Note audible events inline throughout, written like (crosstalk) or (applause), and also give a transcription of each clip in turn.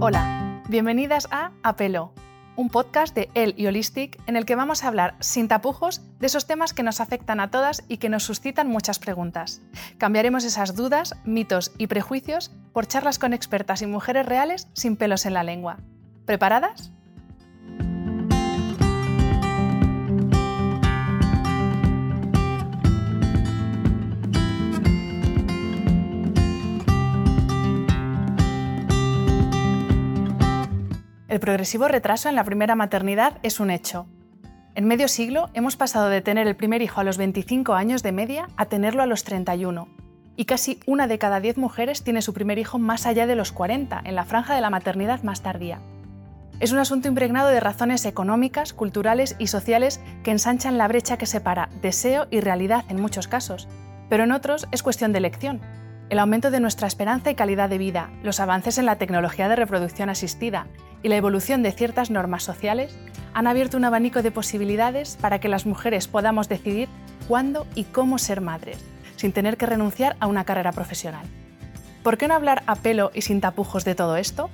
Hola, bienvenidas a Apelo, un podcast de El y Holistic en el que vamos a hablar sin tapujos de esos temas que nos afectan a todas y que nos suscitan muchas preguntas. Cambiaremos esas dudas, mitos y prejuicios por charlas con expertas y mujeres reales sin pelos en la lengua. ¿Preparadas? El progresivo retraso en la primera maternidad es un hecho. En medio siglo hemos pasado de tener el primer hijo a los 25 años de media a tenerlo a los 31. Y casi una de cada 10 mujeres tiene su primer hijo más allá de los 40, en la franja de la maternidad más tardía. Es un asunto impregnado de razones económicas, culturales y sociales que ensanchan la brecha que separa deseo y realidad en muchos casos, pero en otros es cuestión de elección. El aumento de nuestra esperanza y calidad de vida, los avances en la tecnología de reproducción asistida y la evolución de ciertas normas sociales han abierto un abanico de posibilidades para que las mujeres podamos decidir cuándo y cómo ser madres, sin tener que renunciar a una carrera profesional. ¿Por qué no hablar a pelo y sin tapujos de todo esto?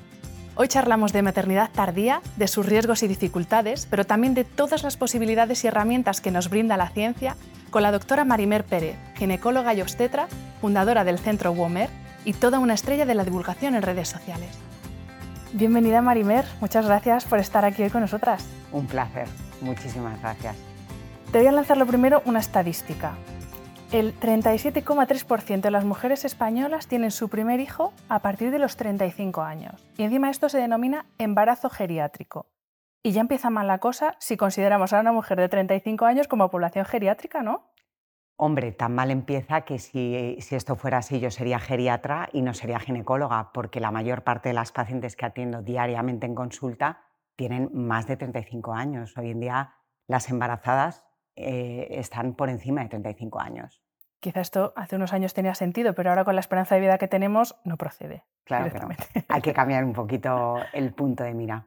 Hoy charlamos de maternidad tardía, de sus riesgos y dificultades, pero también de todas las posibilidades y herramientas que nos brinda la ciencia con la doctora Marimer Pérez, ginecóloga y obstetra, fundadora del Centro WOMER y toda una estrella de la divulgación en redes sociales. Bienvenida Marimer, muchas gracias por estar aquí hoy con nosotras. Un placer, muchísimas gracias. Te voy a lanzar lo primero una estadística. El 37,3% de las mujeres españolas tienen su primer hijo a partir de los 35 años. Y encima esto se denomina embarazo geriátrico. Y ya empieza mal la cosa si consideramos a una mujer de 35 años como población geriátrica, ¿no? Hombre, tan mal empieza que si, esto fuera así yo sería geriatra y no sería ginecóloga, porque la mayor parte de las pacientes que atiendo diariamente en consulta tienen más de 35 años. Hoy en día las embarazadas eh, están por encima de 35 años. Quizá esto hace unos años tenía sentido, pero ahora con la esperanza de vida que tenemos no procede. Claro, hay que (laughs) cambiar un poquito el punto de mira.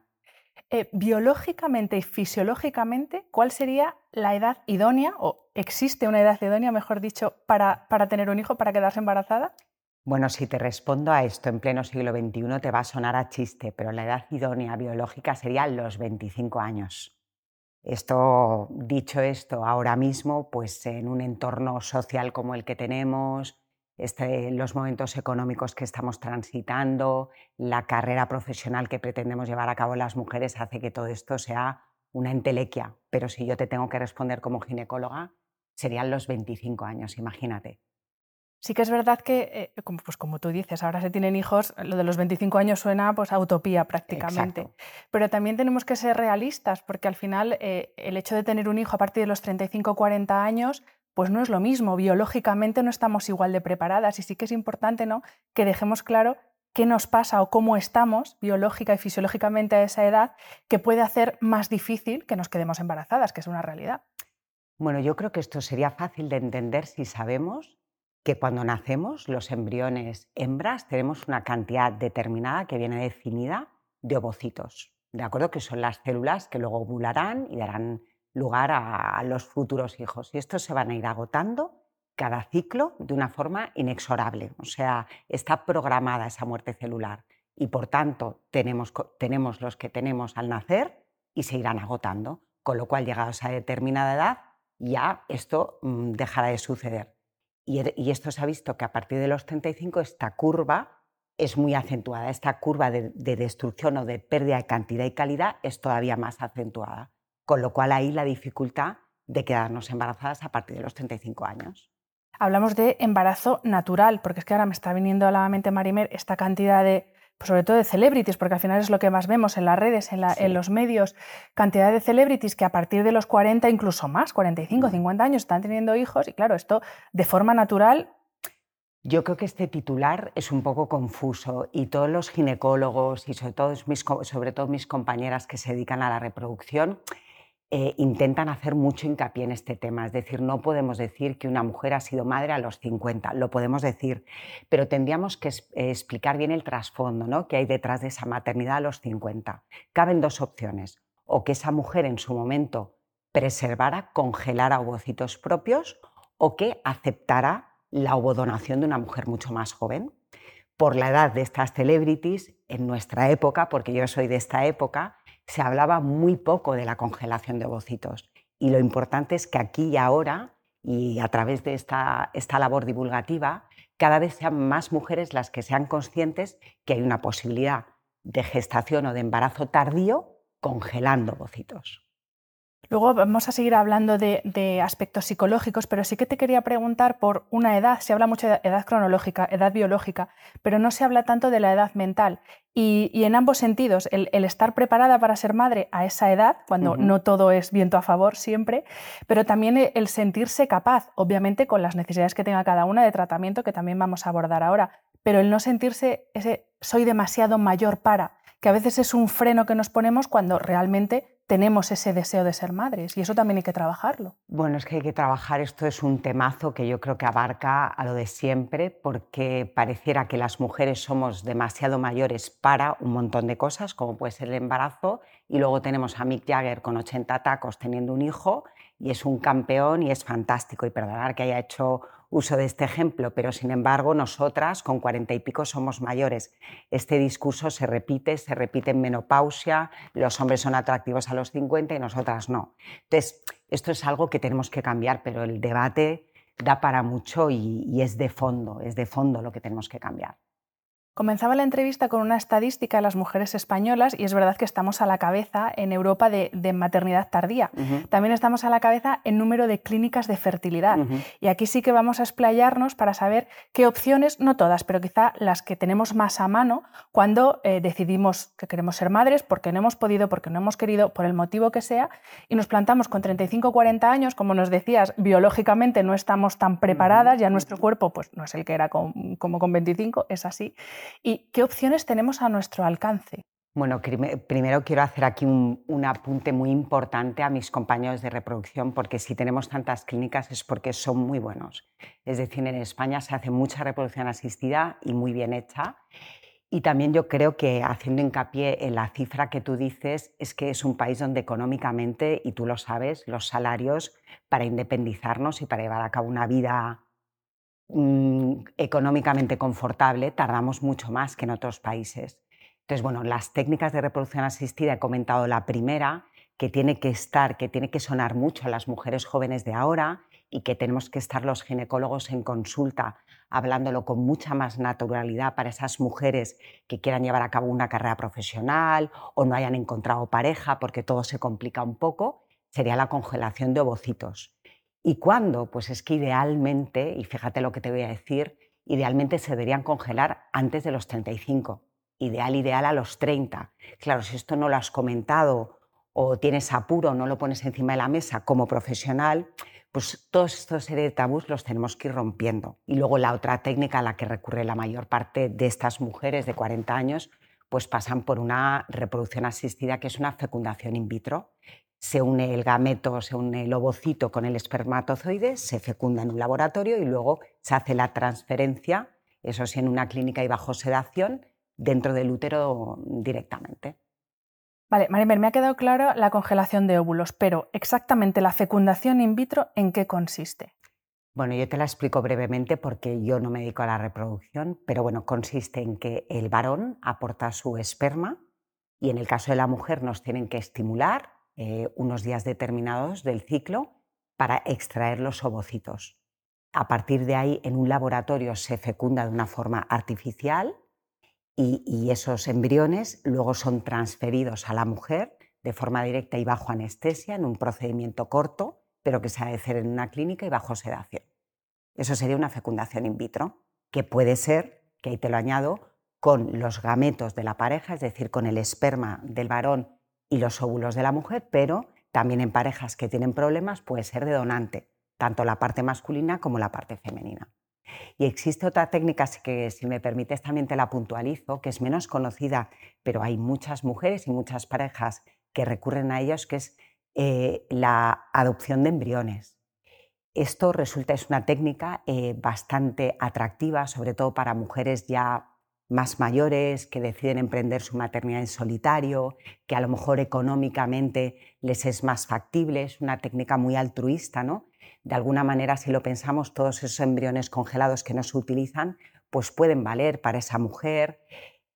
Eh, biológicamente y fisiológicamente, ¿cuál sería la edad idónea, o existe una edad idónea, mejor dicho, para, para tener un hijo, para quedarse embarazada? Bueno, si te respondo a esto en pleno siglo XXI te va a sonar a chiste, pero la edad idónea biológica sería los 25 años. Esto, dicho esto, ahora mismo, pues en un entorno social como el que tenemos, este, los momentos económicos que estamos transitando, la carrera profesional que pretendemos llevar a cabo las mujeres hace que todo esto sea una entelequia. Pero si yo te tengo que responder como ginecóloga, serían los 25 años, imagínate. Sí que es verdad que, eh, como, pues como tú dices, ahora se tienen hijos, lo de los 25 años suena pues, a utopía prácticamente. Pero también tenemos que ser realistas, porque al final eh, el hecho de tener un hijo a partir de los 35 o 40 años pues no es lo mismo, biológicamente no estamos igual de preparadas y sí que es importante ¿no? que dejemos claro qué nos pasa o cómo estamos biológica y fisiológicamente a esa edad que puede hacer más difícil que nos quedemos embarazadas, que es una realidad. Bueno, yo creo que esto sería fácil de entender si sabemos que cuando nacemos los embriones hembras tenemos una cantidad determinada que viene definida de ovocitos, ¿de acuerdo? Que son las células que luego ovularán y darán lugar a, los futuros hijos. Y estos se van a ir agotando cada ciclo de una forma inexorable. O sea, está programada esa muerte celular y por tanto tenemos, tenemos los que tenemos al nacer y se irán agotando. Con lo cual, llegados a determinada edad, ya esto mm, dejará de suceder. Y, esto se ha visto que a partir de los 35 esta curva es muy acentuada. Esta curva de destrucción o de pérdida de cantidad y calidad es todavía más acentuada con lo cual ahí la dificultad de quedarnos embarazadas a partir de los 35 años. Hablamos de embarazo natural, porque es que ahora me está viniendo a la mente, Marimer, esta cantidad de, pues sobre todo de celebrities, porque al final es lo que más vemos en las redes, en, los medios, cantidad de celebrities que a partir de los 40, incluso más, 45, 50 años, están teniendo hijos y claro, esto de forma natural yo creo que este titular es un poco confuso y todos los ginecólogos y sobre todo mis, sobre todo mis compañeras que se dedican a la reproducción eh, intentan hacer mucho hincapié en este tema. Es decir, no podemos decir que una mujer ha sido madre a los 50, lo podemos decir, pero tendríamos que eh, explicar bien el trasfondo ¿no? que hay detrás de esa maternidad a los 50. Caben dos opciones, o que esa mujer en su momento preservara, congelara ovocitos propios, o que aceptara la ovodonación de una mujer mucho más joven. por la edad de estas celebrities, en nuestra época, porque yo soy de esta época, se hablaba muy poco de la congelación de ovocitos. Y lo importante es que aquí y ahora, y a través de esta, esta labor divulgativa, cada vez sean más mujeres las que sean conscientes que hay una posibilidad de gestación o de embarazo tardío congelando ovocitos. Luego vamos a seguir hablando de, aspectos psicológicos, pero sí que te quería preguntar por una edad. Se habla mucho de edad cronológica, edad biológica, pero no se habla tanto de la edad mental. Y, en ambos sentidos, el, estar preparada para ser madre a esa edad, cuando no todo es viento a favor siempre, pero también el sentirse capaz, obviamente con las necesidades que tenga cada una de tratamiento, que también vamos a abordar ahora, pero el no sentirse ese soy demasiado mayor para, que a veces es un freno que nos ponemos cuando realmente tenemos ese deseo de ser madres y eso también hay que trabajarlo. Bueno, es que hay que trabajar, esto es un temazo que yo creo que abarca a lo de siempre porque pareciera que las mujeres somos demasiado mayores para un montón de cosas, como puede ser el embarazo, y luego tenemos a Mick Jagger con 80 tacos teniendo un hijo y es un campeón y es fantástico y perdonar que haya hecho uso de este ejemplo, pero sin embargo nosotras con cuarenta y pico somos mayores. Este discurso se repite, se repite en menopausia, los hombres son atractivos a los 50 y nosotras no. Entonces, esto es algo que tenemos que cambiar, pero el debate da para mucho y, y es de fondo, es de fondo lo que tenemos que cambiar. Comenzaba la entrevista con una estadística de las mujeres españolas y es verdad que estamos a la cabeza en Europa de, maternidad tardía. También estamos a la cabeza en número de clínicas de fertilidad. Y aquí sí que vamos a explayarnos para saber qué opciones, no todas, pero quizá las que tenemos más a mano cuando eh, decidimos que queremos ser madres, porque no hemos podido, porque no hemos querido, por el motivo que sea, y nos plantamos con 35 o 40 años, como nos decías, biológicamente no estamos tan preparadas, ya nuestro cuerpo pues, no es el que era como con 25, es así. ¿Y qué opciones tenemos a nuestro alcance? Bueno, primero quiero hacer aquí un, apunte muy importante a mis compañeros de reproducción, porque si tenemos tantas clínicas es porque son muy buenos. Es decir, en España se hace mucha reproducción asistida y muy bien hecha. Y también yo creo que haciendo hincapié en la cifra que tú dices, es que es un país donde económicamente, y tú lo sabes, los salarios para independizarnos y para llevar a cabo una vida Mm, económicamente confortable, tardamos mucho más que en otros países. Entonces, bueno, las técnicas de reproducción asistida, he comentado la primera, que tiene que estar, que tiene que sonar mucho a las mujeres jóvenes de ahora y que tenemos que estar los ginecólogos en consulta hablándolo con mucha más naturalidad para esas mujeres que quieran llevar a cabo una carrera profesional o no hayan encontrado pareja porque todo se complica un poco, sería la congelación de ovocitos. ¿Y cuándo? Pues es que idealmente, y fíjate lo que te voy a decir, idealmente se deberían congelar antes de los 35. Ideal, ideal a los 30. Claro, si esto no lo has comentado o tienes apuro, no lo pones encima de la mesa como profesional, pues todos estos serie de tabús los tenemos que ir rompiendo. Y luego la otra técnica a la que recurre la mayor parte de estas mujeres de 40 años, pues pasan por una reproducción asistida que es una fecundación in vitro, se une el gameto, se une el ovocito con el espermatozoide, se fecunda en un laboratorio y luego se hace la transferencia, eso sí, en una clínica y bajo sedación, dentro del útero directamente. Vale, Marimer, me ha quedado claro la congelación de óvulos, pero exactamente la fecundación in vitro, ¿en qué consiste? Bueno, yo te la explico brevemente porque yo no me dedico a la reproducción, pero bueno, consiste en que el varón aporta su esperma y en el caso de la mujer nos tienen que estimular eh, unos días determinados del ciclo para extraer los ovocitos. A partir de ahí, en un laboratorio se fecunda de una forma artificial y, esos embriones luego son transferidos a la mujer de forma directa y bajo anestesia en un procedimiento corto, pero que se ha de hacer en una clínica y bajo sedación. Eso sería una fecundación in vitro, que puede ser, que ahí te lo añado, con los gametos de la pareja, es decir, con el esperma del varón y los óvulos de la mujer, pero también en parejas que tienen problemas puede ser de donante, tanto la parte masculina como la parte femenina. Y existe otra técnica que, si me permites, también te la puntualizo, que es menos conocida, pero hay muchas mujeres y muchas parejas que recurren a ellos, que es eh, la adopción de embriones. Esto resulta, es una técnica eh, bastante atractiva, sobre todo para mujeres ya más mayores que deciden emprender su maternidad en solitario, que a lo mejor económicamente les es más factible, es una técnica muy altruista, ¿no? De alguna manera, si lo pensamos, todos esos embriones congelados que no se utilizan, pues pueden valer para esa mujer.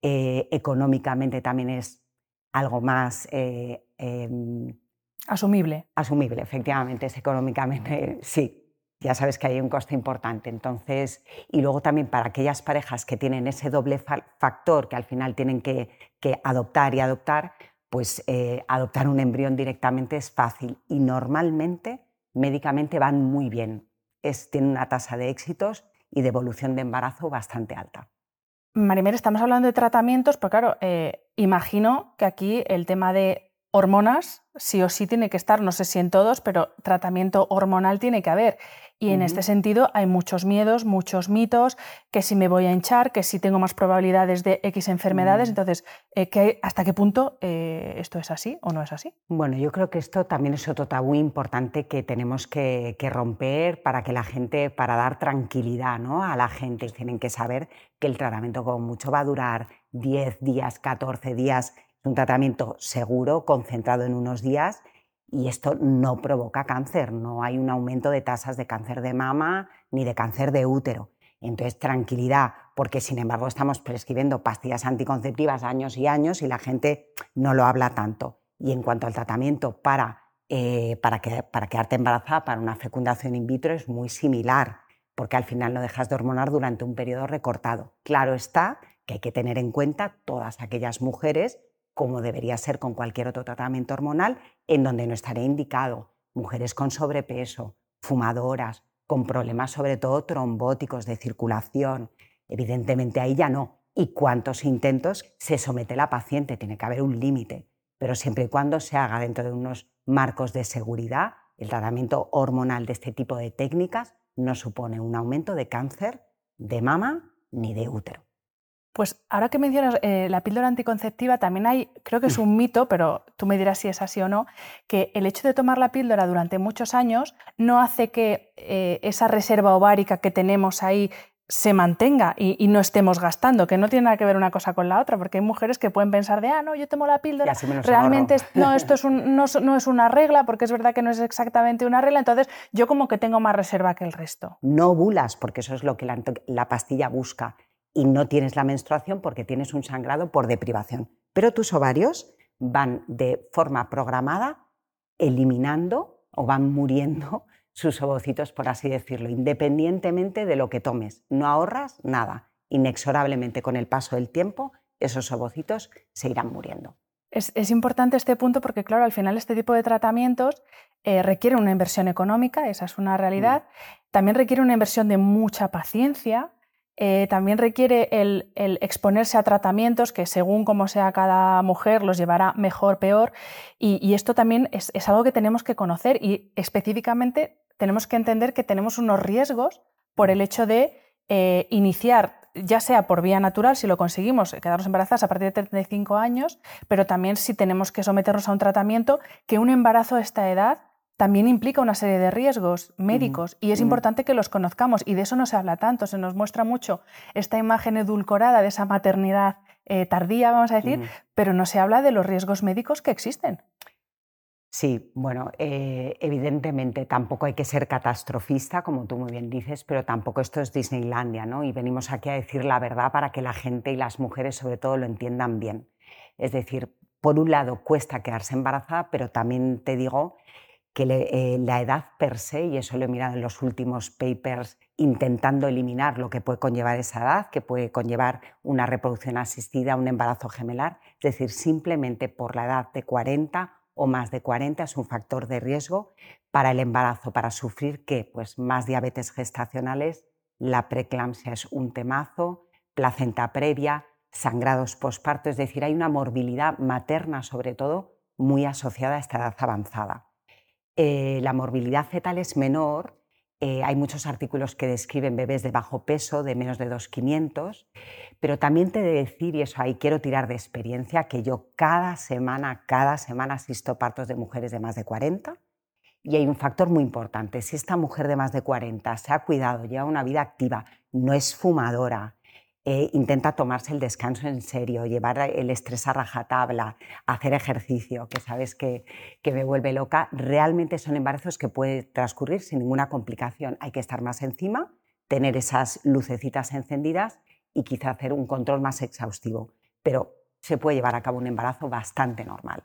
Eh, económicamente también es algo más... Eh, em, asumible. Asumible, efectivamente, es económicamente, sí, ya sabes que hay un coste importante. Entonces, y luego también para aquellas parejas que tienen ese doble factor que al final tienen que, adoptar y adoptar, pues eh, adoptar un embrión directamente es fácil y normalmente médicamente van muy bien. Es, tienen una tasa de éxitos y de evolución de embarazo bastante alta. Marimer, estamos hablando de tratamientos, pero claro, eh, imagino que aquí el tema de hormonas sí o sí tiene que estar, no sé si en todos, pero tratamiento hormonal tiene que haber. Y en este sentido hay muchos miedos, muchos mitos, que si me voy a hinchar, que si tengo más probabilidades de X enfermedades. Mm. Entonces, eh, ¿hasta qué punto eh, esto es así o no es así? Bueno, yo creo que esto también es otro tabú importante que tenemos que, romper para que la gente, para dar tranquilidad ¿no? a la gente. Tienen que saber que el tratamiento como mucho va a durar 10 días, 14 días. Un tratamiento seguro, concentrado en unos días y esto no provoca cáncer, no hay un aumento de tasas de cáncer de mama ni de cáncer de útero. Entonces, tranquilidad, porque sin embargo estamos prescribiendo pastillas anticonceptivas años y años y la gente no lo habla tanto. Y en cuanto al tratamiento para, eh, para, para quedarte embarazada, para una fecundación in vitro, es muy similar, porque al final no dejas de hormonar durante un periodo recortado. Claro está que hay que tener en cuenta todas aquellas mujeres como debería ser con cualquier otro tratamiento hormonal, en donde no estaría indicado. Mujeres con sobrepeso, fumadoras, con problemas sobre todo trombóticos de circulación. Evidentemente ahí ya no. ¿Y cuántos intentos se somete la paciente? Tiene que haber un límite, pero siempre y cuando se haga dentro de unos marcos de seguridad, el tratamiento hormonal de este tipo de técnicas no supone un aumento de cáncer de mama ni de útero. Pues ahora que mencionas eh, la píldora anticonceptiva, también hay, creo que es un mito, pero tú me dirás si es así o no, que el hecho de tomar la píldora durante muchos años no hace que eh, esa reserva ovárica que tenemos ahí se mantenga y, no estemos gastando, que no tiene nada que ver una cosa con la otra, porque hay mujeres que pueden pensar de, ah, no, yo tomo la píldora, realmente no, esto es (laughs) no, no, es una regla, porque es verdad que no es exactamente una regla, entonces yo como que tengo más reserva que el resto. No ovulas, porque eso es lo que la pastilla busca y no tienes la menstruación porque tienes un sangrado por deprivación. Pero tus ovarios van de forma programada eliminando o van muriendo (laughs) sus ovocitos, por así decirlo, independientemente de lo que tomes. No ahorras nada. Inexorablemente con el paso del tiempo, esos ovocitos se irán muriendo. Es, importante este punto porque, claro, al final este tipo de tratamientos eh, requiere una inversión económica, esa es una realidad. Mm. También requiere una inversión de mucha paciencia, eh, también requiere el, exponerse a tratamientos que según como sea cada mujer los llevará mejor, peor. Y, esto también es, algo que tenemos que conocer y específicamente tenemos que entender que tenemos unos riesgos por el hecho de eh, iniciar ya sea por vía natural, si lo conseguimos, quedarnos embarazadas a partir de 35 años, pero también si tenemos que someternos a un tratamiento, que un embarazo a esta edad también implica una serie de riesgos médicos y es importante que los conozcamos y de eso no se habla tanto, se nos muestra mucho esta imagen edulcorada de esa maternidad eh, tardía, vamos a decir, pero no se habla de los riesgos médicos que existen. Sí, bueno, eh, evidentemente tampoco hay que ser catastrofista, como tú muy bien dices, pero tampoco esto es Disneylandia, ¿no? Y venimos aquí a decir la verdad para que la gente y las mujeres sobre todo lo entiendan bien. Es decir, por un lado cuesta quedarse embarazada, pero también te digo que eh, la edad per se, y eso lo he mirado en los últimos papers, intentando eliminar lo que puede conllevar esa edad, que puede conllevar una reproducción asistida, un embarazo gemelar, es decir, simplemente por la edad de 40 o más de 40 es un factor de riesgo para el embarazo, para sufrir que pues más diabetes gestacionales, la preeclampsia es un temazo, placenta previa, sangrados posparto, es decir, hay una morbilidad materna sobre todo muy asociada a esta edad avanzada. Eh, la morbilidad fetal es menor. Eh, hay muchos artículos que describen bebés de bajo peso, de menos de 2,500, pero también te he de decir, y eso ahí quiero tirar de experiencia, que yo cada semana, cada semana asisto partos de mujeres de más de 40 y hay un factor muy importante. Si esta mujer de más de 40 se ha cuidado, lleva una vida activa, no es fumadora, eh, intenta tomarse el descanso en serio, llevar el estrés a rajatabla, hacer ejercicio, que sabes que, que me vuelve loca, realmente son embarazos que pueden transcurrir sin ninguna complicación. Hay que estar más encima, tener esas lucecitas encendidas y quizá hacer un control más exhaustivo. Pero se puede llevar a cabo un embarazo bastante normal.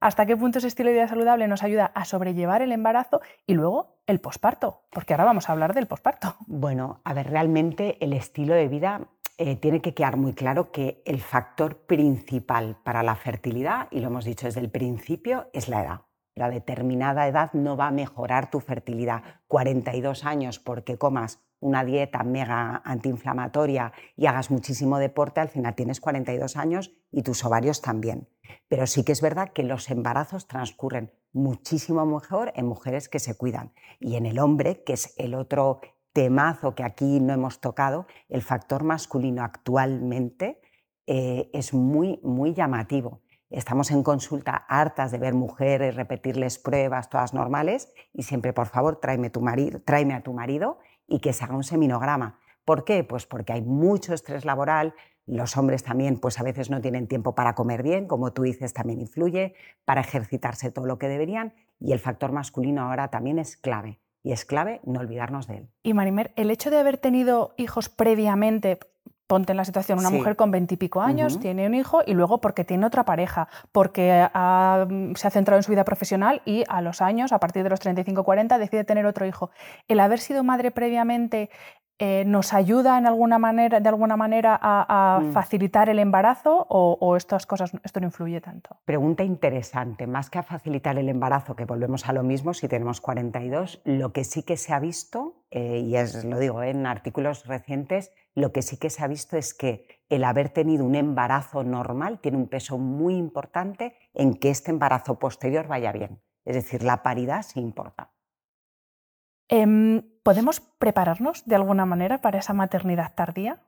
¿Hasta qué punto ese estilo de vida saludable nos ayuda a sobrellevar el embarazo y luego el posparto? Porque ahora vamos a hablar del posparto. Bueno, a ver, realmente el estilo de vida eh, tiene que quedar muy claro que el factor principal para la fertilidad, y lo hemos dicho desde el principio, es la edad. La determinada edad no va a mejorar tu fertilidad. 42 años porque comas una dieta mega antiinflamatoria y hagas muchísimo deporte, al final tienes 42 años y tus ovarios también. Pero sí que es verdad que los embarazos transcurren muchísimo mejor en mujeres que se cuidan. Y en el hombre, que es el otro temazo que aquí no hemos tocado, el factor masculino actualmente eh, es muy, muy llamativo. Estamos en consulta hartas de ver mujeres, repetirles pruebas, todas normales, y siempre, por favor, tráeme, a tu marido y que se haga un seminograma. ¿Por qué? Pues porque hay mucho estrés laboral, los hombres también pues a veces no tienen tiempo para comer bien, como tú dices, también influye, para ejercitarse todo lo que deberían y el factor masculino ahora también es clave. Y es clave no olvidarnos de él. Y Marimer, el hecho de haber tenido hijos previamente, ponte en la situación, una mujer con veintipico años tiene un hijo y luego porque tiene otra pareja, porque se ha centrado en su vida profesional y a los años, a partir de los 35-40, decide tener otro hijo. El haber sido madre previamente eh, nos ayuda en alguna manera, de alguna manera a, mm. facilitar el embarazo o, estas cosas, esto no influye tanto? Pregunta interesante. Más que a facilitar el embarazo, que volvemos a lo mismo si tenemos 42, lo que sí que se ha visto, eh, y es, lo digo en artículos recientes, lo que sí que se ha visto es que el haber tenido un embarazo normal tiene un peso muy importante en que este embarazo posterior vaya bien. Es decir, la paridad sí importa. Em, ¿Podemos prepararnos de alguna manera para esa maternidad tardía?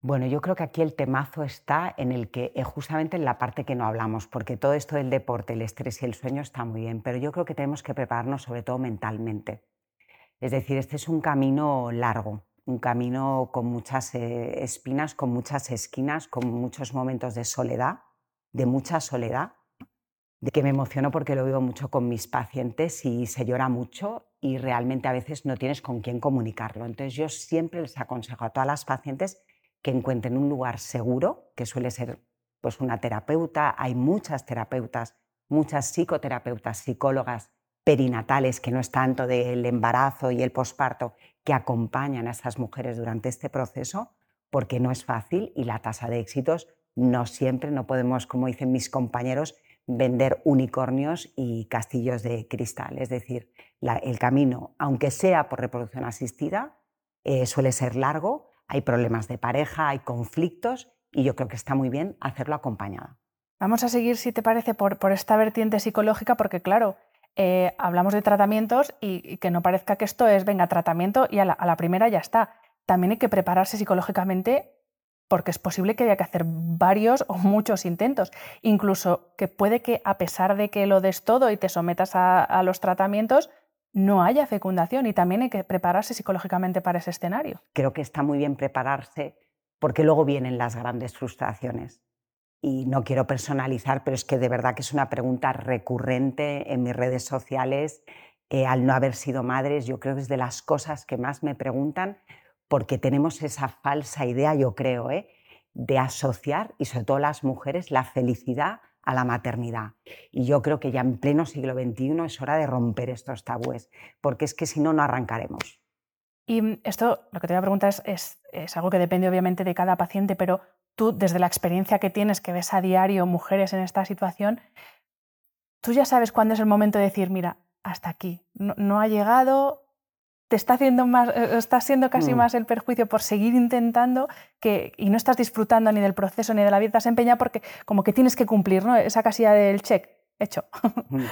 Bueno, yo creo que aquí el temazo está en el que, eh, justamente en la parte que no hablamos, porque todo esto del deporte, el estrés y el sueño está muy bien, pero yo creo que tenemos que prepararnos sobre todo mentalmente. Es decir, este es un camino largo, un camino con muchas eh, espinas, con muchas esquinas, con muchos momentos de soledad, de mucha soledad, de que me emociono porque lo vivo mucho con mis pacientes y se llora mucho y realmente a veces no tienes con quién comunicarlo. Entonces yo siempre les aconsejo a todas las pacientes que encuentren un lugar seguro, que suele ser pues una terapeuta, hay muchas terapeutas, muchas psicoterapeutas, psicólogas perinatales, que no es tanto del embarazo y el posparto, que acompañan a estas mujeres durante este proceso, porque no es fácil y la tasa de éxitos no siempre, no podemos, como dicen mis compañeros, vender unicornios y castillos de cristal. Es decir, el camino, aunque sea por reproducción asistida, eh, suele ser largo, hay problemas de pareja, hay conflictos y yo creo que está muy bien hacerlo acompañada. Vamos a seguir, si te parece, por, esta vertiente psicológica, porque claro, eh, hablamos de tratamientos y, que no parezca que esto es, venga, tratamiento y a la primera ya está. También hay que prepararse psicológicamente porque es posible que haya que hacer varios o muchos intentos. Incluso que puede que a pesar de que lo des todo y te sometas a, los tratamientos, no haya fecundación y también hay que prepararse psicológicamente para ese escenario. Creo que está muy bien prepararse porque luego vienen las grandes frustraciones. Y no quiero personalizar, pero es que de verdad que es una pregunta recurrente en mis redes sociales. Eh, al no haber sido madres, yo creo que es de las cosas que más me preguntan porque tenemos esa falsa idea, yo creo, ¿eh? de asociar, y sobre todo las mujeres, la felicidad a la maternidad. Y yo creo que ya en pleno siglo XXI es hora de romper estos tabúes, porque es que si no, no arrancaremos. Y mm, esto, lo que te voy a preguntar es, es, algo que depende obviamente de cada paciente, pero tú, desde la experiencia que tienes, que ves a diario mujeres en esta situación, tú ya sabes cuándo es el momento de decir, mira, hasta aquí, no ha llegado, te está haciendo más, eh, está siendo casi mm. más el perjuicio por seguir intentando que, y no estás disfrutando ni del proceso ni de la vida, te has empeñado porque como que tienes que cumplir, ¿no? Esa casilla del check, hecho. Mm.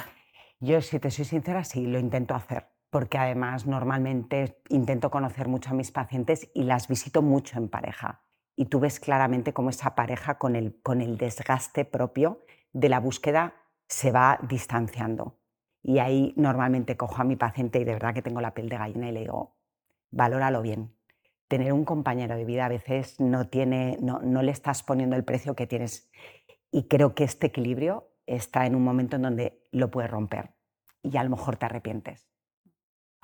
Yo, si te soy sincera, sí, lo intento hacer, porque además normalmente intento conocer mucho a mis pacientes y las visito mucho en pareja. Y tú ves claramente cómo esa pareja con el, con el desgaste propio de la búsqueda se va distanciando. Y ahí normalmente cojo a mi paciente y de verdad que tengo la piel de gallina y le digo, valóralo bien. Tener un compañero de vida a veces no, le estás poniendo el precio que tienes. Y creo que este equilibrio está en un momento en donde lo puedes romper y a lo mejor te arrepientes.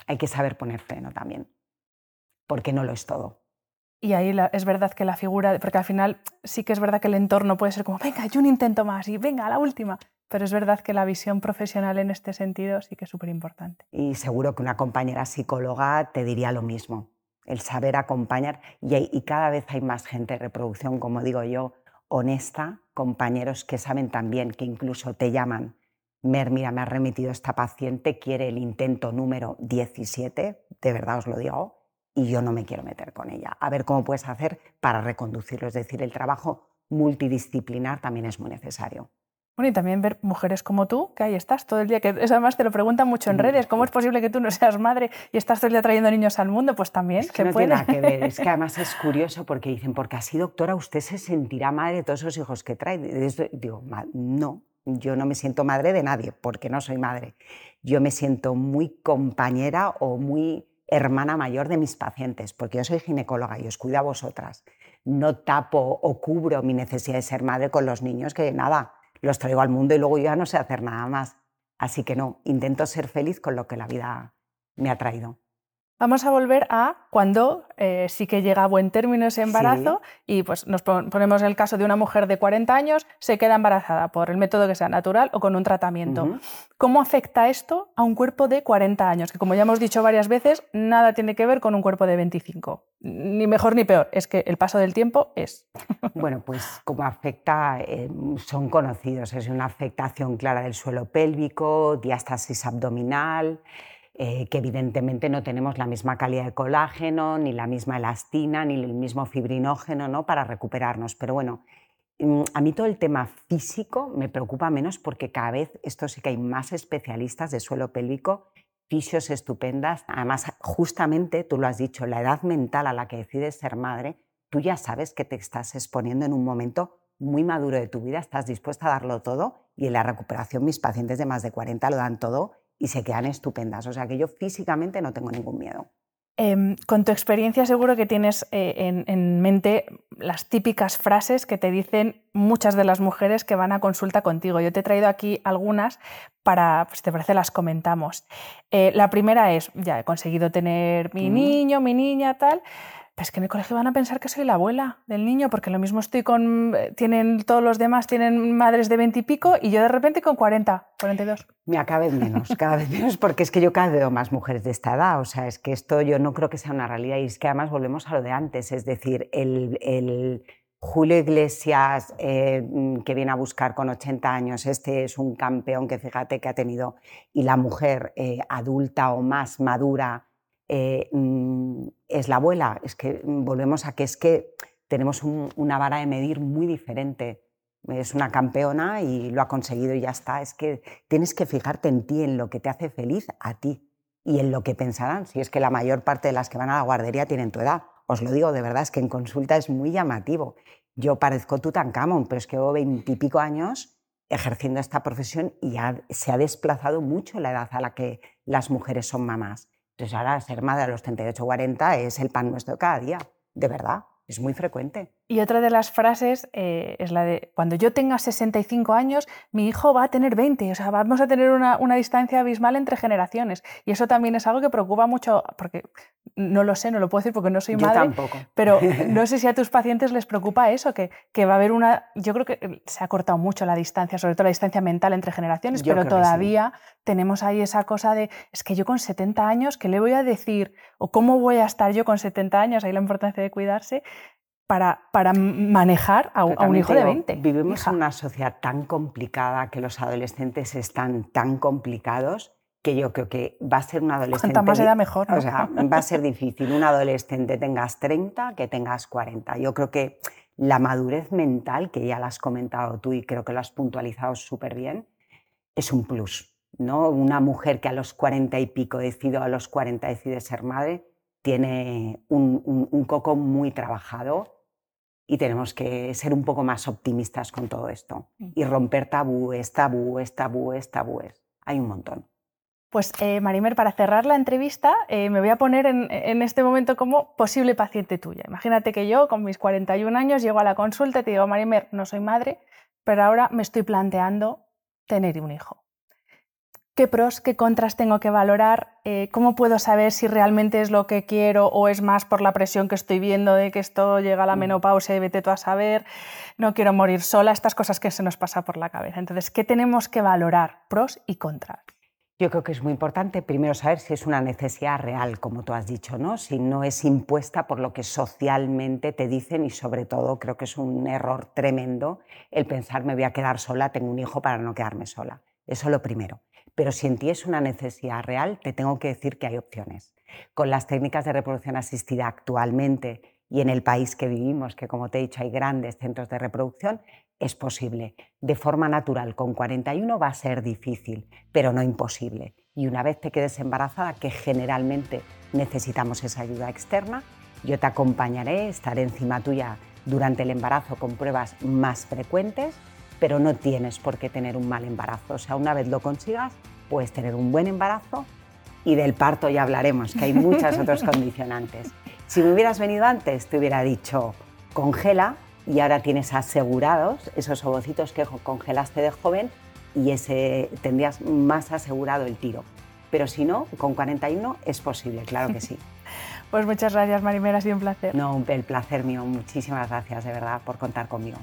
Hay que saber poner freno también. porque no lo es todo. Y ahí es verdad que la figura, porque al final sí que es verdad que el entorno puede ser como, venga, yo un intento más y venga, la última. Pero es verdad que la visión profesional en este sentido sí que es súper importante. Y seguro que una compañera psicóloga te diría lo mismo, el saber acompañar. Y, cada vez hay más gente de reproducción, como digo yo, honesta, compañeros que saben también que incluso te llaman. Mer, mira, me ha remitido esta paciente, quiere el intento número 17, de verdad os lo digo, y yo no me quiero meter con ella. A ver cómo puedes hacer para reconducirlo. Es decir, el trabajo multidisciplinar también es muy necesario. Bueno, y también ver mujeres como tú, que ahí estás todo el día, que eso además te lo preguntan mucho en mm. redes, ¿cómo es posible que tú no seas madre y estás todo el día trayendo niños al mundo? Pues también, es que no Tiene nada que ver, es que (laughs) además es curioso porque dicen, porque así doctora usted se sentirá madre de todos esos hijos que trae. Digo, no, yo no me siento madre de nadie porque no soy madre. Yo me siento muy compañera o muy hermana mayor de mis pacientes, porque yo soy ginecóloga y os cuido a vosotras. No tapo o cubro mi necesidad de ser madre con los niños, que nada, los traigo al mundo y luego ya no sé hacer nada más. Así que no, intento ser feliz con lo que la vida me ha traído. Vamos a volver a cuando eh, sí que llega a buen término ese embarazo y pues nos ponemos el caso de una mujer de 40 años, se queda embarazada por el método que sea natural o con un tratamiento. ¿Cómo afecta esto a un cuerpo de 40 años? Que como ya hemos dicho varias veces, nada tiene que ver con un cuerpo de 25. Ni mejor ni peor, es que el paso del tiempo es. (laughs) Bueno, pues como afecta, eh, son conocidos, es una afectación clara del suelo pélvico, diástasis abdominal. Eh, que evidentemente no tenemos la misma calidad de colágeno, ni la misma elastina, ni el mismo fibrinógeno ¿no? para recuperarnos. Pero bueno, mm, a mí todo el tema físico me preocupa menos porque cada vez esto sí que hay más especialistas de suelo pélvico, fisios estupendas. Además, justamente tú lo has dicho, la edad mental a la que decides ser madre, tú ya sabes que te estás exponiendo en un momento muy maduro de tu vida, estás dispuesta a darlo todo y en la recuperación mis pacientes de más de 40 lo dan todo y se quedan estupendas. O sea que yo físicamente no tengo ningún miedo. Em, con tu experiencia seguro que tienes eh, en, mente las típicas frases que te dicen muchas de las mujeres que van a consulta contigo. Yo te he traído aquí algunas para, pues te parece, las comentamos. Eh, la primera es, ya he conseguido tener mi niño, mi niña, tal es que en el colegio van a pensar que soy la abuela del niño, porque lo mismo estoy con, eh, tienen todos los demás, tienen madres de 20 y pico, y yo de repente con 40, 42. Mira, cada vez menos, cada vez menos, porque es que yo cada vez veo más mujeres de esta edad, o sea, es que esto yo no creo que sea una realidad, y es que además volvemos a lo de antes, es decir, el, Julio Iglesias, eh, que viene a buscar con 80 años, este es un campeón que fíjate que ha tenido, y la mujer eh, adulta o más madura, eh, mm, es la abuela. Es que volvemos a que es que tenemos una vara de medir muy diferente. Es una campeona y lo ha conseguido y ya está. Es que tienes que fijarte en ti, en lo que te hace feliz a ti y en lo que pensarán. Si es que la mayor parte de las que van a la guardería tienen tu edad. Os lo digo de verdad, es que en consulta es muy llamativo. Yo parezco Tutankamón, pero es que llevo veintipico años ejerciendo esta profesión y se ha desplazado mucho la edad a la que las mujeres son mamás. Entonces ahora ser madre a los 38 40 es el pan nuestro cada día, de verdad, es muy frecuente. Y otra de las frases eh, es la de, cuando yo tenga 65 años, mi hijo va a tener 20, o sea, vamos a tener una, una distancia abismal entre generaciones. Y eso también es algo que preocupa mucho, porque no lo sé, no lo puedo decir porque no soy madre, tampoco. pero (laughs) no sé si a tus pacientes les preocupa eso, que, que, va a haber una... Yo creo que se ha cortado mucho la distancia, sobre todo la distancia mental entre generaciones, pero todavía tenemos ahí esa cosa de, es que yo con 70 años, ¿qué le voy a decir? ¿O cómo voy a estar yo con 70 años? Ahí la importancia de cuidarse. Para, para, manejar a, un hijo de 20. Vivimos en una sociedad tan complicada que los adolescentes están tan complicados que yo creo que va a ser un adolescente... Cuanta más edad mejor. O sea, va a ser difícil un adolescente tengas 30 que tengas 40. Yo creo que la madurez mental, que ya la has comentado tú y creo que lo has puntualizado súper bien, es un plus. ¿no? Una mujer que a los 40 y pico decide, a los 40 decide ser madre, tiene un, un coco muy trabajado y tenemos que ser un poco más optimistas con todo esto y romper tabúes, tabúes, tabúes, tabúes. Hay un montón. Pues eh, Marimer, para cerrar la entrevista, eh, me voy a poner en, este momento como posible paciente tuya. Imagínate que yo, con mis 41 años, llego a la consulta y te digo, Marimer, no soy madre, pero ahora me estoy planteando tener un hijo. ¿Qué pros, qué contras tengo que valorar? Eh, ¿Cómo puedo saber si realmente es lo que quiero o es más por la presión que estoy viendo de que esto llega a la mm. menopausia y vete tú a saber? No quiero morir sola, estas cosas que se nos pasa por la cabeza. Entonces, ¿qué tenemos que valorar? Pros y contras. Yo creo que es muy importante primero saber si es una necesidad real, como tú has dicho, ¿no? si no es impuesta por lo que socialmente te dicen y sobre todo creo que es un error tremendo el pensar me voy a quedar sola, tengo un hijo para no quedarme sola. Eso es lo primero. Pero si en ti es una necesidad real, te tengo que decir que hay opciones. Con las técnicas de reproducción asistida actualmente y en el país que vivimos, que como te he dicho hay grandes centros de reproducción, es posible. De forma natural, con 41 va a ser difícil, pero no imposible. Y una vez te quedes embarazada, que generalmente necesitamos esa ayuda externa, yo te acompañaré, estaré encima tuya durante el embarazo con pruebas más frecuentes pero no tienes por qué tener un mal embarazo. O sea, una vez lo consigas, puedes tener un buen embarazo y del parto ya hablaremos, que hay muchas otras (laughs) condicionantes. Si me hubieras venido antes, te hubiera dicho congela y ahora tienes asegurados esos ovocitos que congelaste de joven y ese tendrías más asegurado el tiro. Pero si no, con 41 es posible, claro que sí. (laughs) Pues muchas gracias, Marimera, ha sido un placer. No, el placer mío. Muchísimas gracias, de verdad, por contar conmigo.